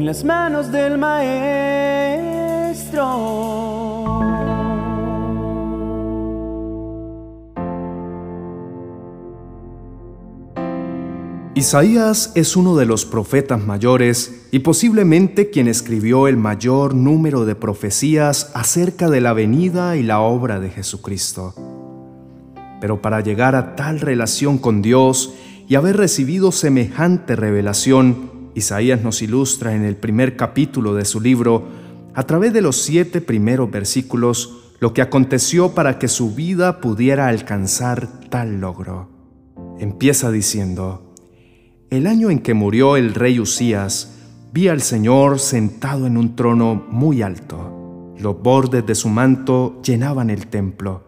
en las manos del Maestro. Isaías es uno de los profetas mayores y posiblemente quien escribió el mayor número de profecías acerca de la venida y la obra de Jesucristo. Pero para llegar a tal relación con Dios y haber recibido semejante revelación, Isaías nos ilustra en el primer capítulo de su libro, a través de los siete primeros versículos, lo que aconteció para que su vida pudiera alcanzar tal logro. Empieza diciendo, el año en que murió el rey Usías, vi al Señor sentado en un trono muy alto. Los bordes de su manto llenaban el templo.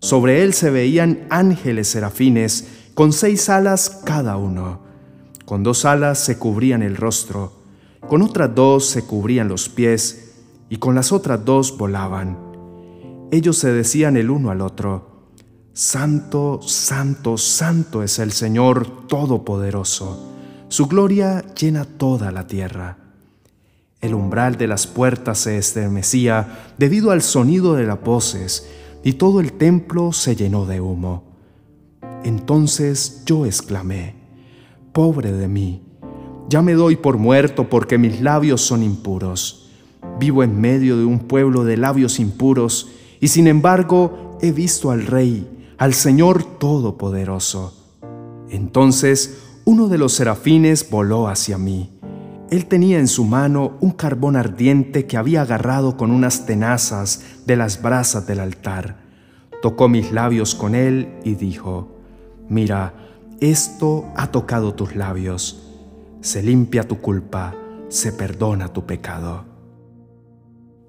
Sobre él se veían ángeles serafines con seis alas cada uno. Con dos alas se cubrían el rostro, con otras dos se cubrían los pies y con las otras dos volaban. Ellos se decían el uno al otro, Santo, santo, santo es el Señor Todopoderoso. Su gloria llena toda la tierra. El umbral de las puertas se estremecía debido al sonido de las voces, y todo el templo se llenó de humo. Entonces yo exclamé, Pobre de mí, ya me doy por muerto porque mis labios son impuros. Vivo en medio de un pueblo de labios impuros, y sin embargo he visto al Rey, al Señor Todopoderoso. Entonces uno de los serafines voló hacia mí. Él tenía en su mano un carbón ardiente que había agarrado con unas tenazas de las brasas del altar. Tocó mis labios con él y dijo, Mira, esto ha tocado tus labios. Se limpia tu culpa, se perdona tu pecado.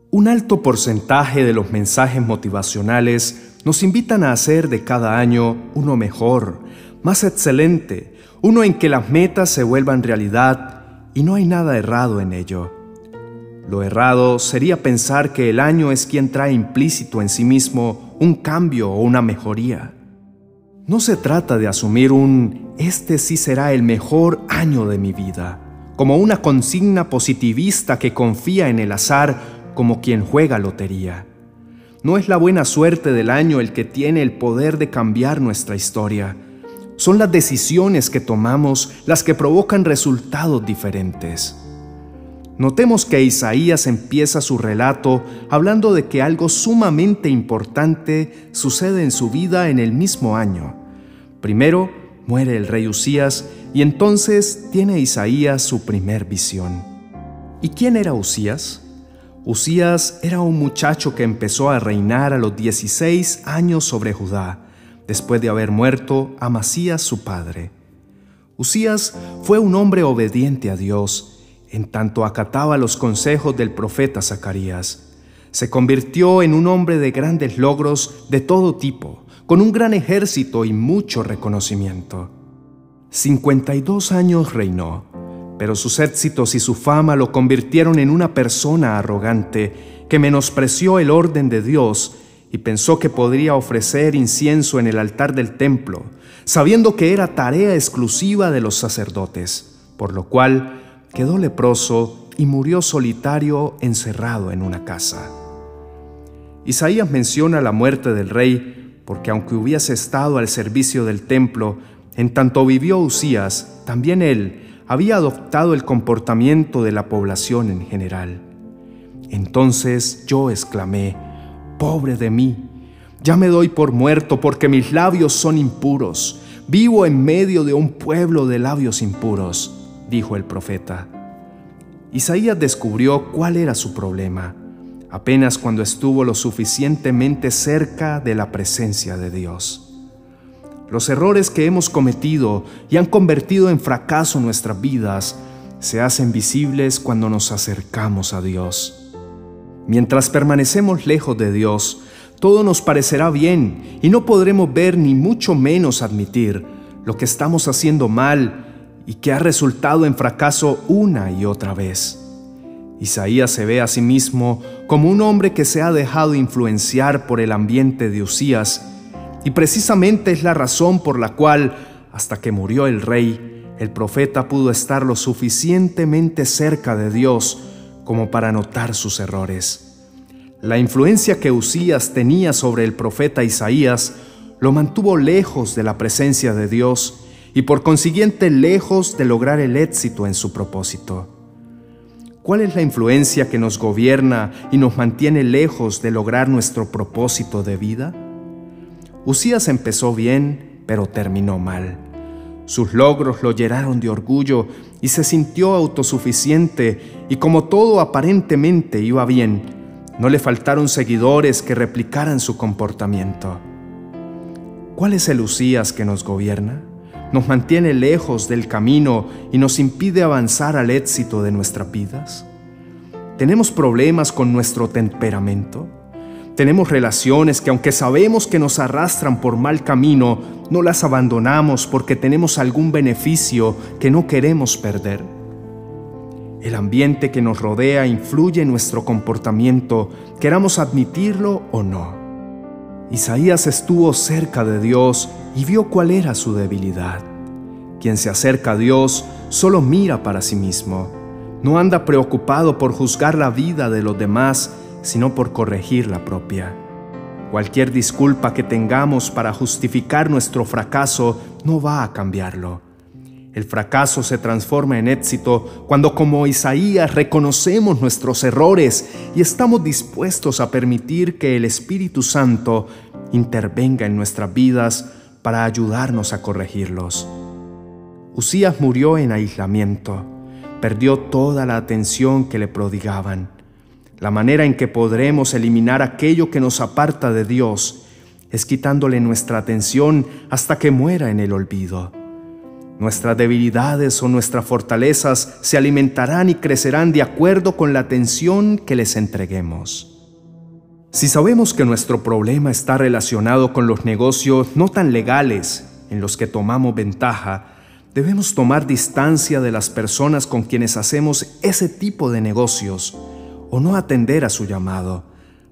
Un alto porcentaje de los mensajes motivacionales nos invitan a hacer de cada año uno mejor, más excelente, uno en que las metas se vuelvan realidad y no hay nada errado en ello. Lo errado sería pensar que el año es quien trae implícito en sí mismo un cambio o una mejoría. No se trata de asumir un este sí será el mejor año de mi vida, como una consigna positivista que confía en el azar como quien juega lotería. No es la buena suerte del año el que tiene el poder de cambiar nuestra historia. Son las decisiones que tomamos las que provocan resultados diferentes. Notemos que Isaías empieza su relato hablando de que algo sumamente importante sucede en su vida en el mismo año. Primero, muere el rey Usías y entonces tiene Isaías su primer visión. ¿Y quién era Usías? Usías era un muchacho que empezó a reinar a los 16 años sobre Judá, después de haber muerto Amasías su padre. Usías fue un hombre obediente a Dios, en tanto acataba los consejos del profeta Zacarías. Se convirtió en un hombre de grandes logros de todo tipo, con un gran ejército y mucho reconocimiento. 52 años reinó, pero sus éxitos y su fama lo convirtieron en una persona arrogante que menospreció el orden de Dios y pensó que podría ofrecer incienso en el altar del templo, sabiendo que era tarea exclusiva de los sacerdotes, por lo cual quedó leproso y murió solitario encerrado en una casa. Isaías menciona la muerte del rey porque aunque hubiese estado al servicio del templo, en tanto vivió Usías, también él había adoptado el comportamiento de la población en general. Entonces yo exclamé, pobre de mí, ya me doy por muerto porque mis labios son impuros, vivo en medio de un pueblo de labios impuros dijo el profeta. Isaías descubrió cuál era su problema, apenas cuando estuvo lo suficientemente cerca de la presencia de Dios. Los errores que hemos cometido y han convertido en fracaso nuestras vidas se hacen visibles cuando nos acercamos a Dios. Mientras permanecemos lejos de Dios, todo nos parecerá bien y no podremos ver ni mucho menos admitir lo que estamos haciendo mal y que ha resultado en fracaso una y otra vez. Isaías se ve a sí mismo como un hombre que se ha dejado influenciar por el ambiente de Usías, y precisamente es la razón por la cual, hasta que murió el rey, el profeta pudo estar lo suficientemente cerca de Dios como para notar sus errores. La influencia que Usías tenía sobre el profeta Isaías lo mantuvo lejos de la presencia de Dios y por consiguiente lejos de lograr el éxito en su propósito. ¿Cuál es la influencia que nos gobierna y nos mantiene lejos de lograr nuestro propósito de vida? Usías empezó bien, pero terminó mal. Sus logros lo llenaron de orgullo y se sintió autosuficiente y como todo aparentemente iba bien, no le faltaron seguidores que replicaran su comportamiento. ¿Cuál es el Usías que nos gobierna? Nos mantiene lejos del camino y nos impide avanzar al éxito de nuestras vidas. ¿Tenemos problemas con nuestro temperamento? Tenemos relaciones que aunque sabemos que nos arrastran por mal camino, no las abandonamos porque tenemos algún beneficio que no queremos perder. El ambiente que nos rodea influye en nuestro comportamiento, queramos admitirlo o no. Isaías estuvo cerca de Dios y vio cuál era su debilidad. Quien se acerca a Dios solo mira para sí mismo. No anda preocupado por juzgar la vida de los demás, sino por corregir la propia. Cualquier disculpa que tengamos para justificar nuestro fracaso no va a cambiarlo. El fracaso se transforma en éxito cuando como Isaías reconocemos nuestros errores y estamos dispuestos a permitir que el Espíritu Santo intervenga en nuestras vidas para ayudarnos a corregirlos. Usías murió en aislamiento, perdió toda la atención que le prodigaban. La manera en que podremos eliminar aquello que nos aparta de Dios es quitándole nuestra atención hasta que muera en el olvido. Nuestras debilidades o nuestras fortalezas se alimentarán y crecerán de acuerdo con la atención que les entreguemos. Si sabemos que nuestro problema está relacionado con los negocios no tan legales en los que tomamos ventaja, debemos tomar distancia de las personas con quienes hacemos ese tipo de negocios o no atender a su llamado,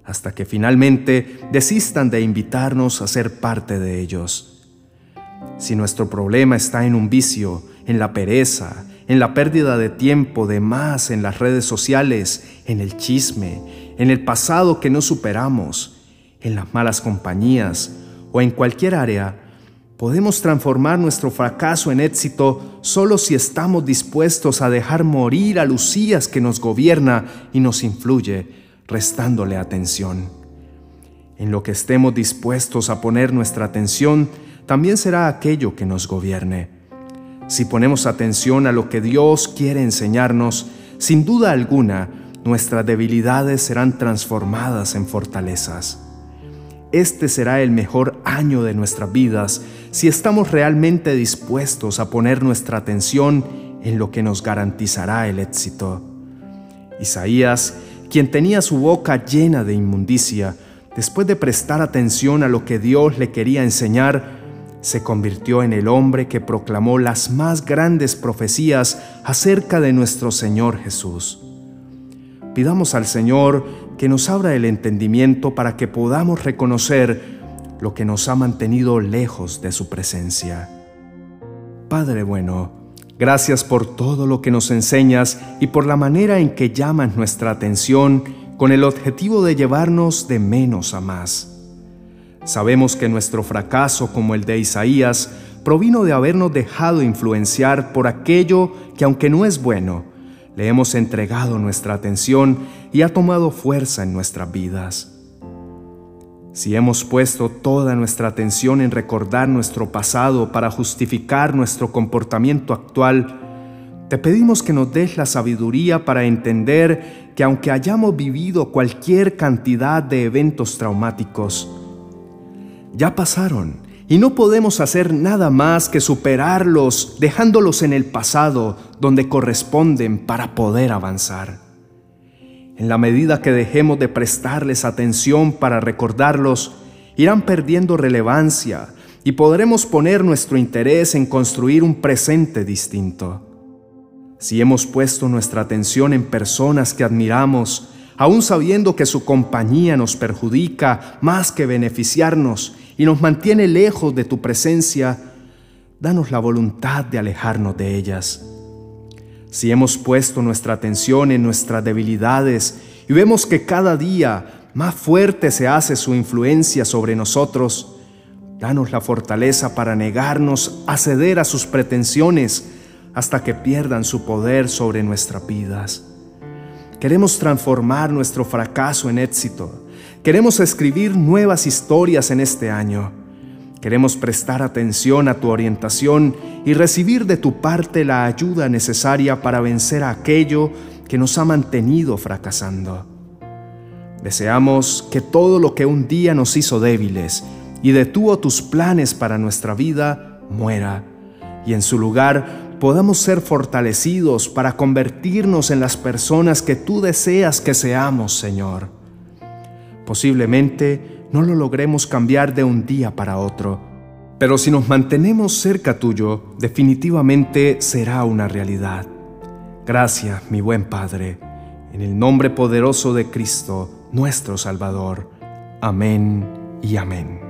hasta que finalmente desistan de invitarnos a ser parte de ellos. Si nuestro problema está en un vicio, en la pereza, en la pérdida de tiempo de más en las redes sociales, en el chisme, en el pasado que no superamos, en las malas compañías o en cualquier área, Podemos transformar nuestro fracaso en éxito solo si estamos dispuestos a dejar morir a Lucías que nos gobierna y nos influye, restándole atención. En lo que estemos dispuestos a poner nuestra atención, también será aquello que nos gobierne. Si ponemos atención a lo que Dios quiere enseñarnos, sin duda alguna, nuestras debilidades serán transformadas en fortalezas. Este será el mejor año de nuestras vidas si estamos realmente dispuestos a poner nuestra atención en lo que nos garantizará el éxito. Isaías, quien tenía su boca llena de inmundicia, después de prestar atención a lo que Dios le quería enseñar, se convirtió en el hombre que proclamó las más grandes profecías acerca de nuestro Señor Jesús. Pidamos al Señor que nos abra el entendimiento para que podamos reconocer lo que nos ha mantenido lejos de su presencia. Padre bueno, gracias por todo lo que nos enseñas y por la manera en que llamas nuestra atención con el objetivo de llevarnos de menos a más. Sabemos que nuestro fracaso, como el de Isaías, provino de habernos dejado influenciar por aquello que aunque no es bueno, le hemos entregado nuestra atención y ha tomado fuerza en nuestras vidas. Si hemos puesto toda nuestra atención en recordar nuestro pasado para justificar nuestro comportamiento actual, te pedimos que nos des la sabiduría para entender que aunque hayamos vivido cualquier cantidad de eventos traumáticos, ya pasaron y no podemos hacer nada más que superarlos dejándolos en el pasado donde corresponden para poder avanzar. En la medida que dejemos de prestarles atención para recordarlos, irán perdiendo relevancia y podremos poner nuestro interés en construir un presente distinto. Si hemos puesto nuestra atención en personas que admiramos, aun sabiendo que su compañía nos perjudica más que beneficiarnos y nos mantiene lejos de tu presencia, danos la voluntad de alejarnos de ellas. Si hemos puesto nuestra atención en nuestras debilidades y vemos que cada día más fuerte se hace su influencia sobre nosotros, danos la fortaleza para negarnos a ceder a sus pretensiones hasta que pierdan su poder sobre nuestras vidas. Queremos transformar nuestro fracaso en éxito. Queremos escribir nuevas historias en este año. Queremos prestar atención a tu orientación y recibir de tu parte la ayuda necesaria para vencer a aquello que nos ha mantenido fracasando. Deseamos que todo lo que un día nos hizo débiles y detuvo tus planes para nuestra vida muera, y en su lugar podamos ser fortalecidos para convertirnos en las personas que tú deseas que seamos, Señor. Posiblemente no lo logremos cambiar de un día para otro, pero si nos mantenemos cerca tuyo, definitivamente será una realidad. Gracias, mi buen Padre, en el nombre poderoso de Cristo, nuestro Salvador. Amén y amén.